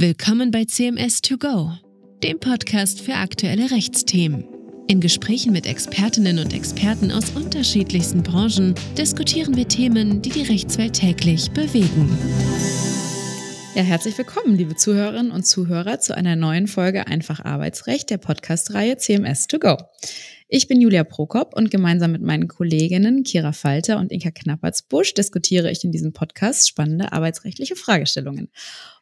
Willkommen bei CMS 2 Go, dem Podcast für aktuelle Rechtsthemen. In Gesprächen mit Expertinnen und Experten aus unterschiedlichsten Branchen diskutieren wir Themen, die die Rechtswelt täglich bewegen. Ja, herzlich willkommen, liebe Zuhörerinnen und Zuhörer, zu einer neuen Folge Einfach Arbeitsrecht der Podcast-Reihe CMS 2 Go. Ich bin Julia Prokop und gemeinsam mit meinen Kolleginnen Kira Falter und Inka Knappertsbusch diskutiere ich in diesem Podcast spannende arbeitsrechtliche Fragestellungen.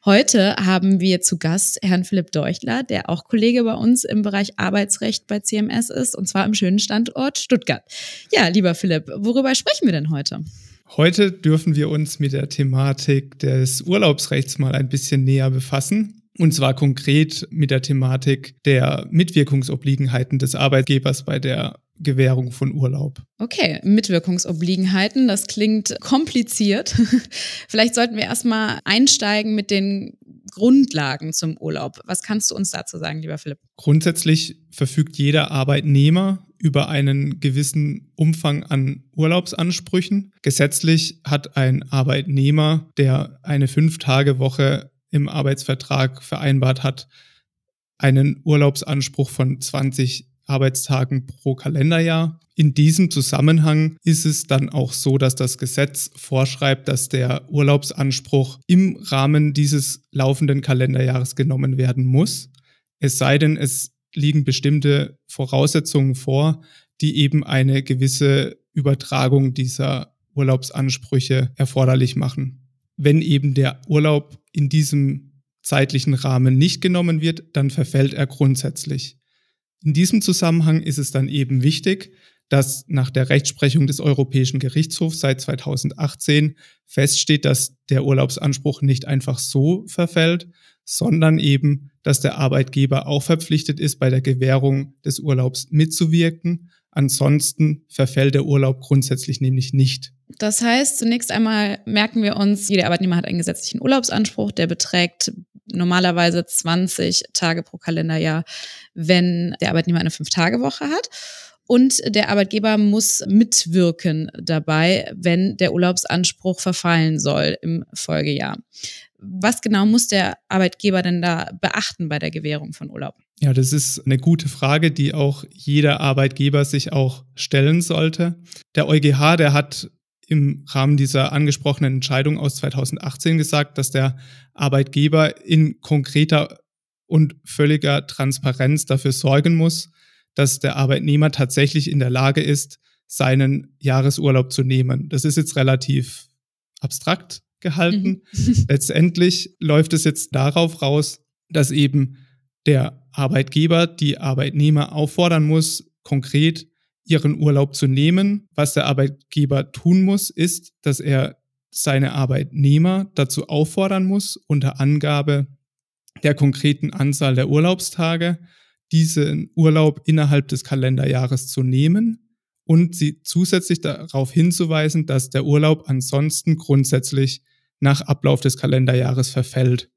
Heute haben wir zu Gast Herrn Philipp Deuchler, der auch Kollege bei uns im Bereich Arbeitsrecht bei CMS ist, und zwar im schönen Standort Stuttgart. Ja, lieber Philipp, worüber sprechen wir denn heute? Heute dürfen wir uns mit der Thematik des Urlaubsrechts mal ein bisschen näher befassen. Und zwar konkret mit der Thematik der Mitwirkungsobliegenheiten des Arbeitgebers bei der Gewährung von Urlaub. Okay, Mitwirkungsobliegenheiten, das klingt kompliziert. Vielleicht sollten wir erstmal einsteigen mit den Grundlagen zum Urlaub. Was kannst du uns dazu sagen, lieber Philipp? Grundsätzlich verfügt jeder Arbeitnehmer über einen gewissen Umfang an Urlaubsansprüchen. Gesetzlich hat ein Arbeitnehmer, der eine Fünf-Tage-Woche im Arbeitsvertrag vereinbart hat, einen Urlaubsanspruch von 20 Arbeitstagen pro Kalenderjahr. In diesem Zusammenhang ist es dann auch so, dass das Gesetz vorschreibt, dass der Urlaubsanspruch im Rahmen dieses laufenden Kalenderjahres genommen werden muss. Es sei denn, es liegen bestimmte Voraussetzungen vor, die eben eine gewisse Übertragung dieser Urlaubsansprüche erforderlich machen wenn eben der Urlaub in diesem zeitlichen Rahmen nicht genommen wird, dann verfällt er grundsätzlich. In diesem Zusammenhang ist es dann eben wichtig, dass nach der Rechtsprechung des Europäischen Gerichtshofs seit 2018 feststeht, dass der Urlaubsanspruch nicht einfach so verfällt, sondern eben, dass der Arbeitgeber auch verpflichtet ist, bei der Gewährung des Urlaubs mitzuwirken. Ansonsten verfällt der Urlaub grundsätzlich nämlich nicht. Das heißt, zunächst einmal merken wir uns, jeder Arbeitnehmer hat einen gesetzlichen Urlaubsanspruch, der beträgt normalerweise 20 Tage pro Kalenderjahr, wenn der Arbeitnehmer eine Fünf-Tage-Woche hat. Und der Arbeitgeber muss mitwirken dabei, wenn der Urlaubsanspruch verfallen soll im Folgejahr. Was genau muss der Arbeitgeber denn da beachten bei der Gewährung von Urlaub? Ja, das ist eine gute Frage, die auch jeder Arbeitgeber sich auch stellen sollte. Der EuGH, der hat im Rahmen dieser angesprochenen Entscheidung aus 2018 gesagt, dass der Arbeitgeber in konkreter und völliger Transparenz dafür sorgen muss, dass der Arbeitnehmer tatsächlich in der Lage ist, seinen Jahresurlaub zu nehmen. Das ist jetzt relativ abstrakt gehalten. Mhm. Letztendlich läuft es jetzt darauf raus, dass eben der Arbeitgeber die Arbeitnehmer auffordern muss, konkret ihren Urlaub zu nehmen. Was der Arbeitgeber tun muss, ist, dass er seine Arbeitnehmer dazu auffordern muss, unter Angabe der konkreten Anzahl der Urlaubstage diesen Urlaub innerhalb des Kalenderjahres zu nehmen und sie zusätzlich darauf hinzuweisen, dass der Urlaub ansonsten grundsätzlich nach Ablauf des Kalenderjahres verfällt.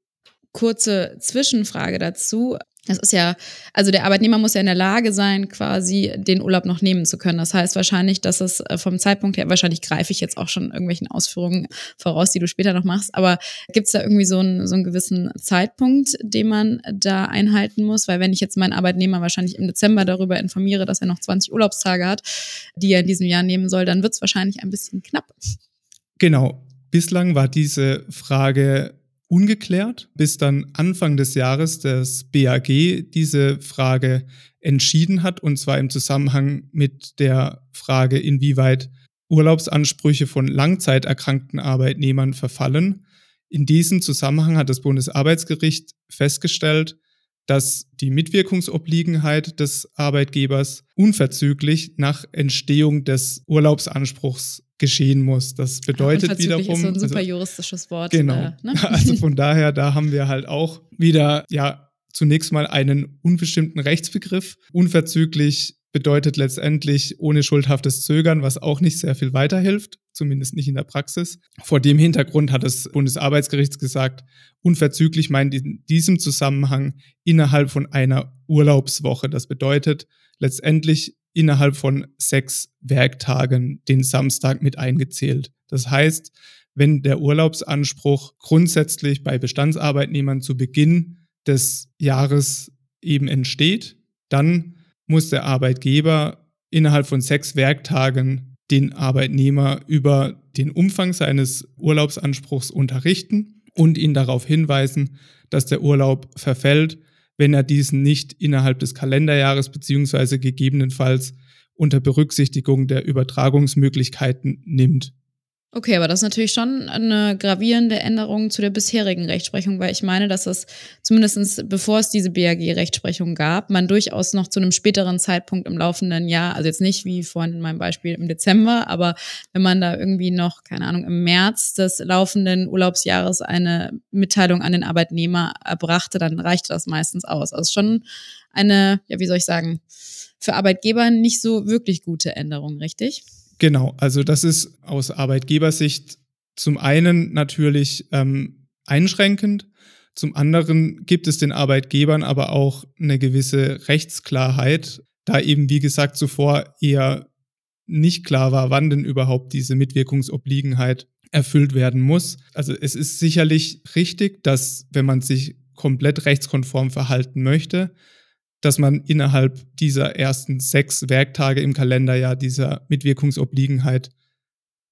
Kurze Zwischenfrage dazu. Das ist ja, also der Arbeitnehmer muss ja in der Lage sein, quasi den Urlaub noch nehmen zu können. Das heißt wahrscheinlich, dass es äh, vom Zeitpunkt her, wahrscheinlich greife ich jetzt auch schon irgendwelchen Ausführungen voraus, die du später noch machst, aber gibt es da irgendwie so einen, so einen gewissen Zeitpunkt, den man da einhalten muss? Weil wenn ich jetzt meinen Arbeitnehmer wahrscheinlich im Dezember darüber informiere, dass er noch 20 Urlaubstage hat, die er in diesem Jahr nehmen soll, dann wird es wahrscheinlich ein bisschen knapp. Genau. Bislang war diese Frage ungeklärt, bis dann Anfang des Jahres das BAG diese Frage entschieden hat, und zwar im Zusammenhang mit der Frage, inwieweit Urlaubsansprüche von langzeiterkrankten Arbeitnehmern verfallen. In diesem Zusammenhang hat das Bundesarbeitsgericht festgestellt, dass die Mitwirkungsobliegenheit des Arbeitgebers unverzüglich nach Entstehung des Urlaubsanspruchs geschehen muss. Das bedeutet wiederum. Ist so ein super also, juristisches Wort. Genau. Äh, ne? Also von daher, da haben wir halt auch wieder, ja, zunächst mal einen unbestimmten Rechtsbegriff. Unverzüglich bedeutet letztendlich ohne schuldhaftes Zögern, was auch nicht sehr viel weiterhilft, zumindest nicht in der Praxis. Vor dem Hintergrund hat das Bundesarbeitsgericht gesagt, unverzüglich meint in diesem Zusammenhang innerhalb von einer Urlaubswoche. Das bedeutet letztendlich innerhalb von sechs Werktagen den Samstag mit eingezählt. Das heißt, wenn der Urlaubsanspruch grundsätzlich bei Bestandsarbeitnehmern zu Beginn des Jahres eben entsteht, dann muss der Arbeitgeber innerhalb von sechs Werktagen den Arbeitnehmer über den Umfang seines Urlaubsanspruchs unterrichten und ihn darauf hinweisen, dass der Urlaub verfällt, wenn er diesen nicht innerhalb des Kalenderjahres beziehungsweise gegebenenfalls unter Berücksichtigung der Übertragungsmöglichkeiten nimmt. Okay, aber das ist natürlich schon eine gravierende Änderung zu der bisherigen Rechtsprechung, weil ich meine, dass es zumindest bevor es diese BAG-Rechtsprechung gab, man durchaus noch zu einem späteren Zeitpunkt im laufenden Jahr, also jetzt nicht wie vorhin in meinem Beispiel im Dezember, aber wenn man da irgendwie noch, keine Ahnung, im März des laufenden Urlaubsjahres eine Mitteilung an den Arbeitnehmer erbrachte, dann reichte das meistens aus. Also schon eine, ja, wie soll ich sagen, für Arbeitgeber nicht so wirklich gute Änderung, richtig? Genau, also das ist aus Arbeitgebersicht zum einen natürlich ähm, einschränkend, zum anderen gibt es den Arbeitgebern aber auch eine gewisse Rechtsklarheit, da eben, wie gesagt, zuvor eher nicht klar war, wann denn überhaupt diese Mitwirkungsobliegenheit erfüllt werden muss. Also es ist sicherlich richtig, dass wenn man sich komplett rechtskonform verhalten möchte, dass man innerhalb dieser ersten sechs Werktage im Kalenderjahr dieser Mitwirkungsobliegenheit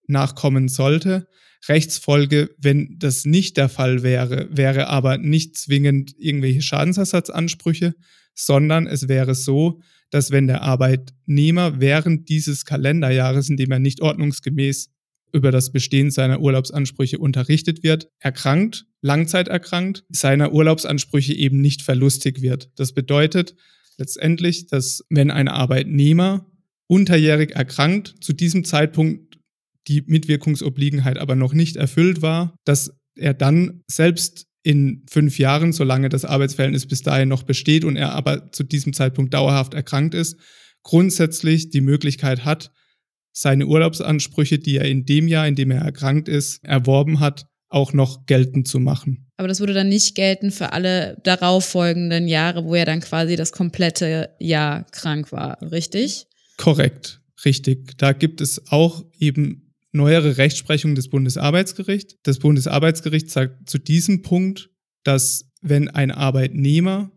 nachkommen sollte. Rechtsfolge, wenn das nicht der Fall wäre, wäre aber nicht zwingend irgendwelche Schadensersatzansprüche, sondern es wäre so, dass wenn der Arbeitnehmer während dieses Kalenderjahres, in dem er nicht ordnungsgemäß über das Bestehen seiner Urlaubsansprüche unterrichtet wird, erkrankt, langzeiterkrankt, seiner Urlaubsansprüche eben nicht verlustig wird. Das bedeutet letztendlich, dass wenn ein Arbeitnehmer unterjährig erkrankt, zu diesem Zeitpunkt die Mitwirkungsobliegenheit aber noch nicht erfüllt war, dass er dann selbst in fünf Jahren, solange das Arbeitsverhältnis bis dahin noch besteht und er aber zu diesem Zeitpunkt dauerhaft erkrankt ist, grundsätzlich die Möglichkeit hat, seine Urlaubsansprüche, die er in dem Jahr, in dem er erkrankt ist, erworben hat, auch noch geltend zu machen. Aber das würde dann nicht gelten für alle darauffolgenden Jahre, wo er dann quasi das komplette Jahr krank war, richtig? Korrekt, richtig. Da gibt es auch eben neuere Rechtsprechung des Bundesarbeitsgerichts. Das Bundesarbeitsgericht sagt zu diesem Punkt, dass wenn ein Arbeitnehmer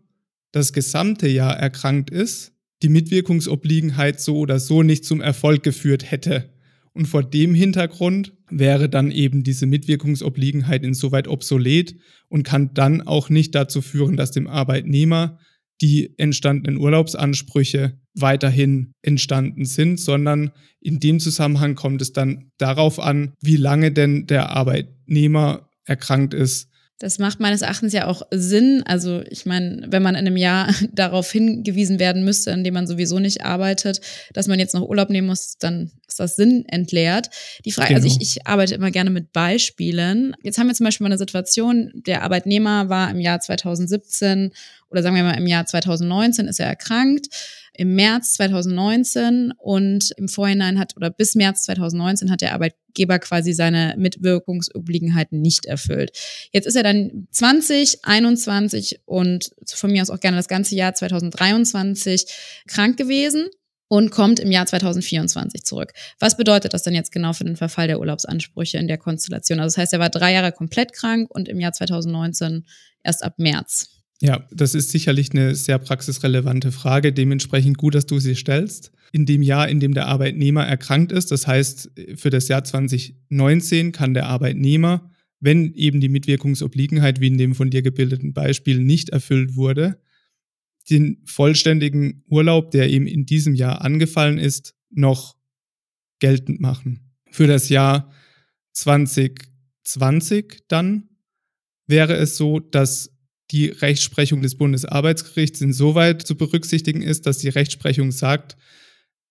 das gesamte Jahr erkrankt ist, die Mitwirkungsobliegenheit so oder so nicht zum Erfolg geführt hätte. Und vor dem Hintergrund wäre dann eben diese Mitwirkungsobliegenheit insoweit obsolet und kann dann auch nicht dazu führen, dass dem Arbeitnehmer die entstandenen Urlaubsansprüche weiterhin entstanden sind, sondern in dem Zusammenhang kommt es dann darauf an, wie lange denn der Arbeitnehmer erkrankt ist das macht meines Erachtens ja auch Sinn. Also ich meine, wenn man in einem Jahr darauf hingewiesen werden müsste, in dem man sowieso nicht arbeitet, dass man jetzt noch Urlaub nehmen muss, dann ist das Sinn entleert. Die Frage, genau. also ich, ich arbeite immer gerne mit Beispielen. Jetzt haben wir zum Beispiel mal eine Situation, der Arbeitnehmer war im Jahr 2017 oder sagen wir mal im Jahr 2019 ist er erkrankt im März 2019 und im Vorhinein hat oder bis März 2019 hat der Arbeitgeber quasi seine Mitwirkungsobliegenheiten nicht erfüllt. Jetzt ist er dann 20, 21 und von mir aus auch gerne das ganze Jahr 2023 krank gewesen und kommt im Jahr 2024 zurück. Was bedeutet das denn jetzt genau für den Verfall der Urlaubsansprüche in der Konstellation? Also das heißt, er war drei Jahre komplett krank und im Jahr 2019 erst ab März. Ja, das ist sicherlich eine sehr praxisrelevante Frage. Dementsprechend gut, dass du sie stellst. In dem Jahr, in dem der Arbeitnehmer erkrankt ist, das heißt für das Jahr 2019 kann der Arbeitnehmer, wenn eben die Mitwirkungsobliegenheit wie in dem von dir gebildeten Beispiel nicht erfüllt wurde, den vollständigen Urlaub, der ihm in diesem Jahr angefallen ist, noch geltend machen. Für das Jahr 2020 dann wäre es so, dass die Rechtsprechung des Bundesarbeitsgerichts insoweit zu berücksichtigen ist, dass die Rechtsprechung sagt,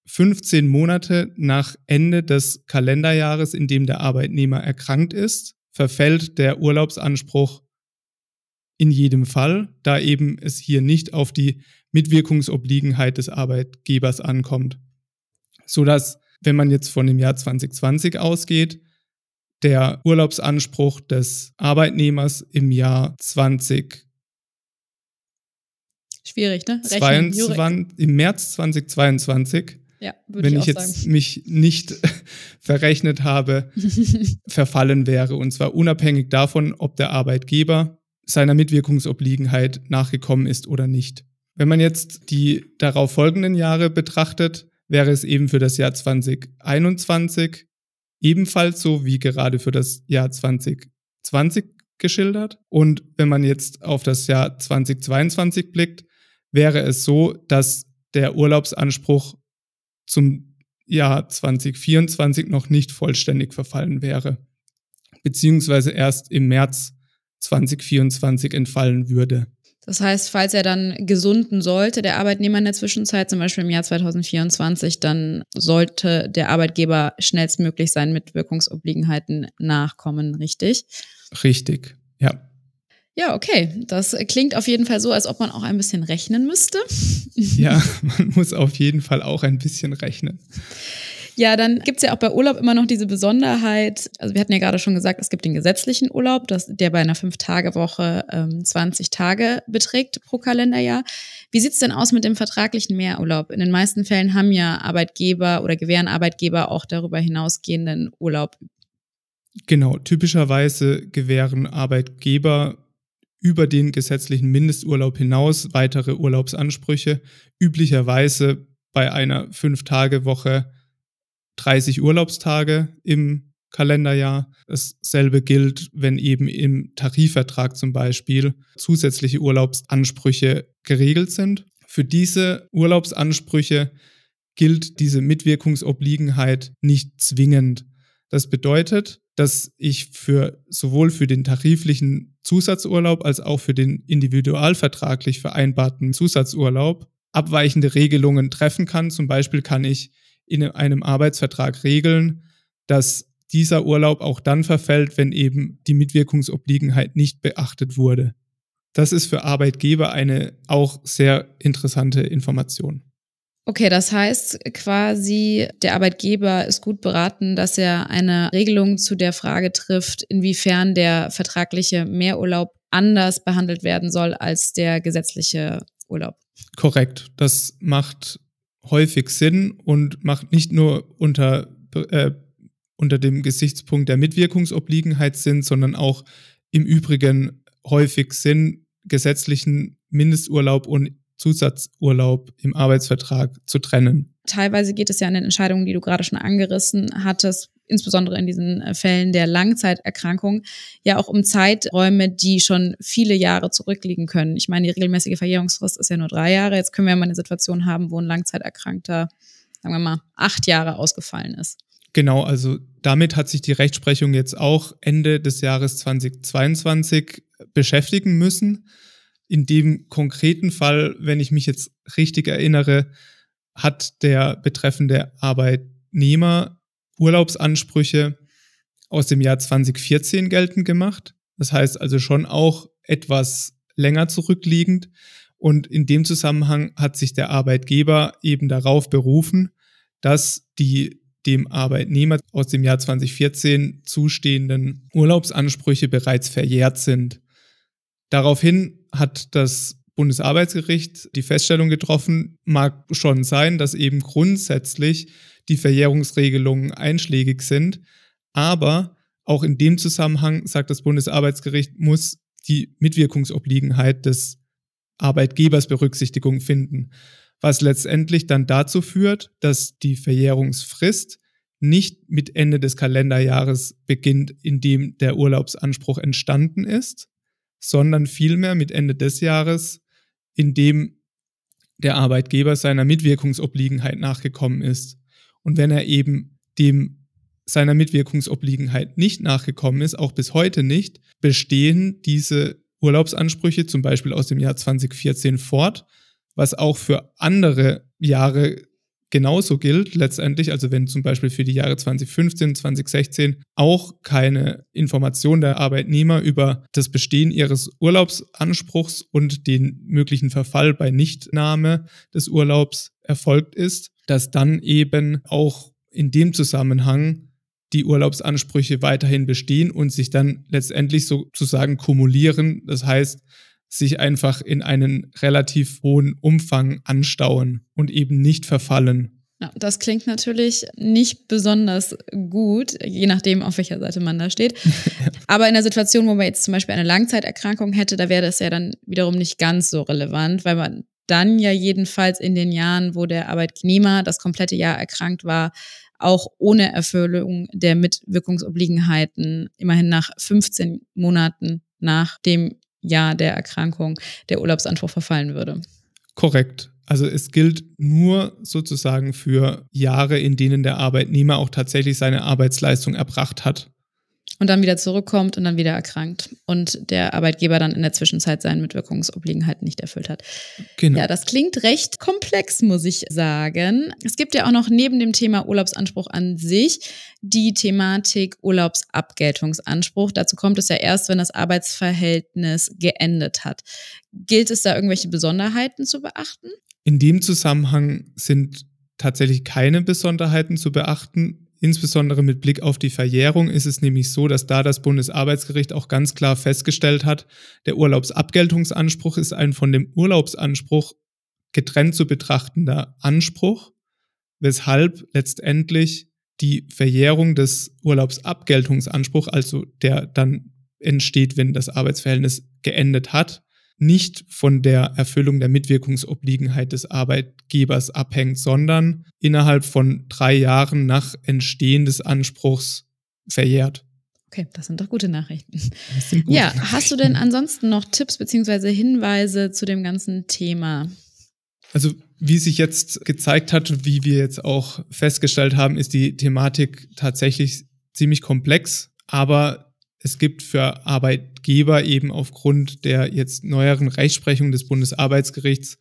15 Monate nach Ende des Kalenderjahres, in dem der Arbeitnehmer erkrankt ist, verfällt der Urlaubsanspruch in jedem Fall, da eben es hier nicht auf die Mitwirkungsobliegenheit des Arbeitgebers ankommt. Sodass, wenn man jetzt von dem Jahr 2020 ausgeht, der Urlaubsanspruch des Arbeitnehmers im Jahr 20 Schwierig, ne? Rechnen, 22, Im März 2022 ja, wenn ich, ich jetzt sagen. mich nicht verrechnet habe, verfallen wäre. Und zwar unabhängig davon, ob der Arbeitgeber seiner Mitwirkungsobliegenheit nachgekommen ist oder nicht. Wenn man jetzt die darauf folgenden Jahre betrachtet, wäre es eben für das Jahr 2021 ebenfalls so wie gerade für das Jahr 2020 geschildert. Und wenn man jetzt auf das Jahr 2022 blickt, wäre es so, dass der Urlaubsanspruch zum Jahr 2024 noch nicht vollständig verfallen wäre, beziehungsweise erst im März 2024 entfallen würde. Das heißt, falls er dann gesunden sollte, der Arbeitnehmer in der Zwischenzeit, zum Beispiel im Jahr 2024, dann sollte der Arbeitgeber schnellstmöglich seinen Mitwirkungsobliegenheiten nachkommen, richtig? Richtig, ja. Ja, okay. Das klingt auf jeden Fall so, als ob man auch ein bisschen rechnen müsste. Ja, man muss auf jeden Fall auch ein bisschen rechnen. Ja, dann gibt es ja auch bei Urlaub immer noch diese Besonderheit. Also wir hatten ja gerade schon gesagt, es gibt den gesetzlichen Urlaub, das, der bei einer Fünf-Tage-Woche ähm, 20 Tage beträgt pro Kalenderjahr. Wie sieht es denn aus mit dem vertraglichen Mehrurlaub? In den meisten Fällen haben ja Arbeitgeber oder gewähren Arbeitgeber auch darüber hinausgehenden Urlaub. Genau, typischerweise gewähren Arbeitgeber über den gesetzlichen Mindesturlaub hinaus weitere Urlaubsansprüche, üblicherweise bei einer Fünf-Tage-Woche 30 Urlaubstage im Kalenderjahr. Dasselbe gilt, wenn eben im Tarifvertrag zum Beispiel zusätzliche Urlaubsansprüche geregelt sind. Für diese Urlaubsansprüche gilt diese Mitwirkungsobliegenheit nicht zwingend. Das bedeutet, dass ich für sowohl für den tariflichen Zusatzurlaub als auch für den individualvertraglich vereinbarten Zusatzurlaub abweichende Regelungen treffen kann. Zum Beispiel kann ich in einem Arbeitsvertrag regeln, dass dieser Urlaub auch dann verfällt, wenn eben die Mitwirkungsobliegenheit nicht beachtet wurde. Das ist für Arbeitgeber eine auch sehr interessante Information. Okay, das heißt quasi, der Arbeitgeber ist gut beraten, dass er eine Regelung zu der Frage trifft, inwiefern der vertragliche Mehrurlaub anders behandelt werden soll als der gesetzliche Urlaub. Korrekt. Das macht häufig Sinn und macht nicht nur unter, äh, unter dem Gesichtspunkt der Mitwirkungsobliegenheit Sinn, sondern auch im Übrigen häufig Sinn, gesetzlichen Mindesturlaub und Zusatzurlaub im Arbeitsvertrag zu trennen. Teilweise geht es ja an den Entscheidungen, die du gerade schon angerissen hattest, insbesondere in diesen äh, Fällen der Langzeiterkrankung, ja auch um Zeiträume, die schon viele Jahre zurückliegen können. Ich meine, die regelmäßige Verjährungsfrist ist ja nur drei Jahre. Jetzt können wir mal eine Situation haben, wo ein Langzeiterkrankter, sagen wir mal, acht Jahre ausgefallen ist. Genau, also damit hat sich die Rechtsprechung jetzt auch Ende des Jahres 2022 beschäftigen müssen. In dem konkreten Fall, wenn ich mich jetzt richtig erinnere, hat der betreffende Arbeitnehmer Urlaubsansprüche aus dem Jahr 2014 geltend gemacht. Das heißt also schon auch etwas länger zurückliegend. Und in dem Zusammenhang hat sich der Arbeitgeber eben darauf berufen, dass die dem Arbeitnehmer aus dem Jahr 2014 zustehenden Urlaubsansprüche bereits verjährt sind. Daraufhin hat das Bundesarbeitsgericht die Feststellung getroffen, mag schon sein, dass eben grundsätzlich die Verjährungsregelungen einschlägig sind. Aber auch in dem Zusammenhang, sagt das Bundesarbeitsgericht, muss die Mitwirkungsobliegenheit des Arbeitgebers Berücksichtigung finden, was letztendlich dann dazu führt, dass die Verjährungsfrist nicht mit Ende des Kalenderjahres beginnt, in dem der Urlaubsanspruch entstanden ist, sondern vielmehr mit Ende des Jahres, in dem der Arbeitgeber seiner Mitwirkungsobliegenheit nachgekommen ist. Und wenn er eben dem seiner Mitwirkungsobliegenheit nicht nachgekommen ist, auch bis heute nicht, bestehen diese Urlaubsansprüche zum Beispiel aus dem Jahr 2014 fort, was auch für andere Jahre genauso gilt letztendlich, also wenn zum Beispiel für die Jahre 2015, 2016 auch keine Information der Arbeitnehmer über das Bestehen ihres Urlaubsanspruchs und den möglichen Verfall bei Nichtnahme des Urlaubs erfolgt ist, dass dann eben auch in dem Zusammenhang die Urlaubsansprüche weiterhin bestehen und sich dann letztendlich sozusagen kumulieren. Das heißt, sich einfach in einen relativ hohen Umfang anstauen und eben nicht verfallen. Ja, das klingt natürlich nicht besonders gut, je nachdem, auf welcher Seite man da steht. Aber in der Situation, wo man jetzt zum Beispiel eine Langzeiterkrankung hätte, da wäre das ja dann wiederum nicht ganz so relevant, weil man dann ja jedenfalls in den Jahren, wo der Arbeitnehmer das komplette Jahr erkrankt war, auch ohne Erfüllung der Mitwirkungsobliegenheiten immerhin nach 15 Monaten nach dem Jahr der Erkrankung der Urlaubsanspruch verfallen würde. Korrekt. Also es gilt nur sozusagen für Jahre, in denen der Arbeitnehmer auch tatsächlich seine Arbeitsleistung erbracht hat und dann wieder zurückkommt und dann wieder erkrankt und der Arbeitgeber dann in der Zwischenzeit seinen Mitwirkungsobliegenheiten nicht erfüllt hat. Genau. Ja, das klingt recht komplex, muss ich sagen. Es gibt ja auch noch neben dem Thema Urlaubsanspruch an sich die Thematik Urlaubsabgeltungsanspruch. Dazu kommt es ja erst, wenn das Arbeitsverhältnis geendet hat. Gilt es da irgendwelche Besonderheiten zu beachten? In dem Zusammenhang sind tatsächlich keine Besonderheiten zu beachten. Insbesondere mit Blick auf die Verjährung ist es nämlich so, dass da das Bundesarbeitsgericht auch ganz klar festgestellt hat, der Urlaubsabgeltungsanspruch ist ein von dem Urlaubsanspruch getrennt zu betrachtender Anspruch, weshalb letztendlich die Verjährung des Urlaubsabgeltungsanspruchs, also der dann entsteht, wenn das Arbeitsverhältnis geendet hat, nicht von der Erfüllung der Mitwirkungsobliegenheit des Arbeitgebers abhängt, sondern innerhalb von drei Jahren nach Entstehen des Anspruchs verjährt. Okay, das sind doch gute Nachrichten. Gute ja, Nachrichten. hast du denn ansonsten noch Tipps beziehungsweise Hinweise zu dem ganzen Thema? Also, wie sich jetzt gezeigt hat, wie wir jetzt auch festgestellt haben, ist die Thematik tatsächlich ziemlich komplex, aber es gibt für Arbeitgeber eben aufgrund der jetzt neueren Rechtsprechung des Bundesarbeitsgerichts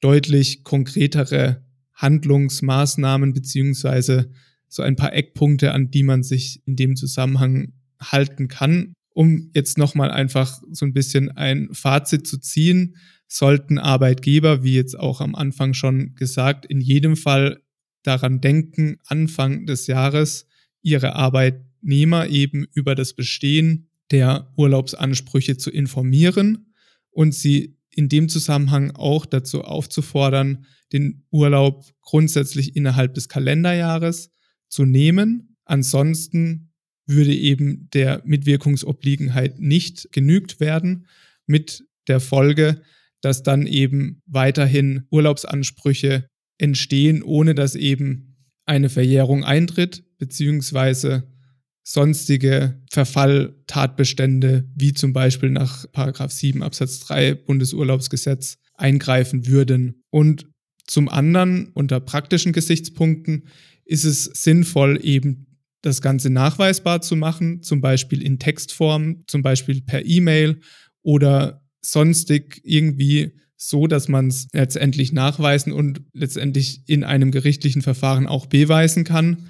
deutlich konkretere Handlungsmaßnahmen beziehungsweise so ein paar Eckpunkte, an die man sich in dem Zusammenhang halten kann. Um jetzt nochmal einfach so ein bisschen ein Fazit zu ziehen, sollten Arbeitgeber, wie jetzt auch am Anfang schon gesagt, in jedem Fall daran denken, Anfang des Jahres ihre Arbeit Arbeitnehmer eben über das Bestehen der Urlaubsansprüche zu informieren und sie in dem Zusammenhang auch dazu aufzufordern, den Urlaub grundsätzlich innerhalb des Kalenderjahres zu nehmen. Ansonsten würde eben der Mitwirkungsobliegenheit nicht genügt werden, mit der Folge, dass dann eben weiterhin Urlaubsansprüche entstehen, ohne dass eben eine Verjährung eintritt, beziehungsweise sonstige Verfalltatbestände, wie zum Beispiel nach 7 Absatz 3 Bundesurlaubsgesetz, eingreifen würden. Und zum anderen, unter praktischen Gesichtspunkten, ist es sinnvoll, eben das Ganze nachweisbar zu machen, zum Beispiel in Textform, zum Beispiel per E-Mail oder sonstig irgendwie so, dass man es letztendlich nachweisen und letztendlich in einem gerichtlichen Verfahren auch beweisen kann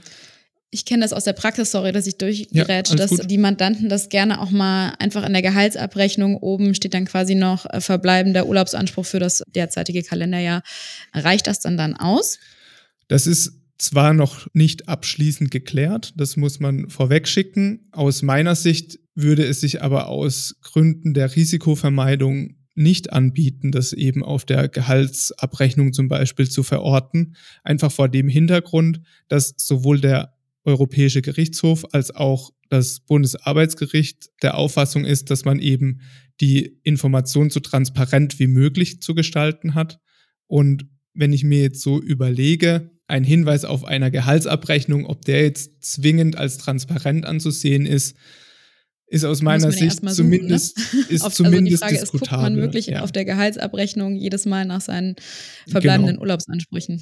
ich kenne das aus der Praxis, sorry, dass ich durchgerätsche, ja, dass gut. die Mandanten das gerne auch mal einfach in der Gehaltsabrechnung oben steht dann quasi noch äh, verbleibender Urlaubsanspruch für das derzeitige Kalenderjahr. Reicht das dann dann aus? Das ist zwar noch nicht abschließend geklärt, das muss man vorweg schicken. Aus meiner Sicht würde es sich aber aus Gründen der Risikovermeidung nicht anbieten, das eben auf der Gehaltsabrechnung zum Beispiel zu verorten. Einfach vor dem Hintergrund, dass sowohl der Europäische Gerichtshof als auch das Bundesarbeitsgericht der Auffassung ist, dass man eben die Information so transparent wie möglich zu gestalten hat. Und wenn ich mir jetzt so überlege, ein Hinweis auf einer Gehaltsabrechnung, ob der jetzt zwingend als transparent anzusehen ist, ist aus meiner Sicht suchen, zumindest, ne? ist auf, zumindest also die Frage diskutabel. Ist, guckt man wirklich ja. auf der Gehaltsabrechnung jedes Mal nach seinen verbleibenden genau. Urlaubsansprüchen.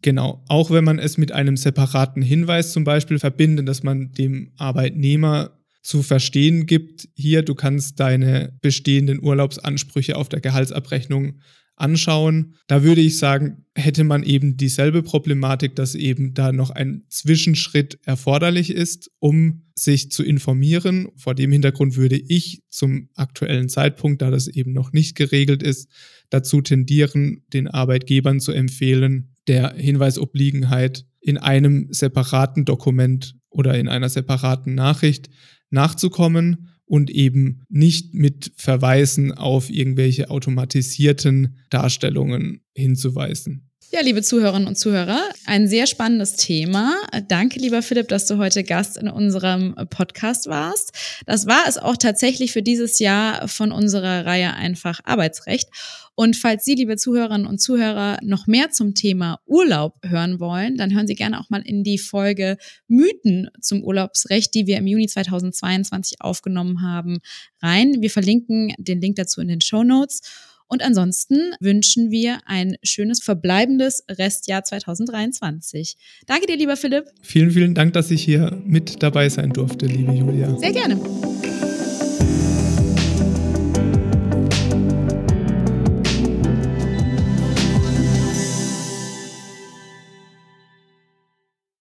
Genau, auch wenn man es mit einem separaten Hinweis zum Beispiel verbindet, dass man dem Arbeitnehmer zu verstehen gibt, hier, du kannst deine bestehenden Urlaubsansprüche auf der Gehaltsabrechnung anschauen. Da würde ich sagen, hätte man eben dieselbe Problematik, dass eben da noch ein Zwischenschritt erforderlich ist, um sich zu informieren. Vor dem Hintergrund würde ich zum aktuellen Zeitpunkt, da das eben noch nicht geregelt ist, dazu tendieren, den Arbeitgebern zu empfehlen, der Hinweisobliegenheit in einem separaten Dokument oder in einer separaten Nachricht nachzukommen und eben nicht mit Verweisen auf irgendwelche automatisierten Darstellungen hinzuweisen. Ja, liebe Zuhörerinnen und Zuhörer, ein sehr spannendes Thema. Danke, lieber Philipp, dass du heute Gast in unserem Podcast warst. Das war es auch tatsächlich für dieses Jahr von unserer Reihe Einfach Arbeitsrecht. Und falls Sie, liebe Zuhörerinnen und Zuhörer, noch mehr zum Thema Urlaub hören wollen, dann hören Sie gerne auch mal in die Folge Mythen zum Urlaubsrecht, die wir im Juni 2022 aufgenommen haben, rein. Wir verlinken den Link dazu in den Show Notes. Und ansonsten wünschen wir ein schönes verbleibendes Restjahr 2023. Danke dir, lieber Philipp. Vielen, vielen Dank, dass ich hier mit dabei sein durfte, liebe Julia. Sehr gerne.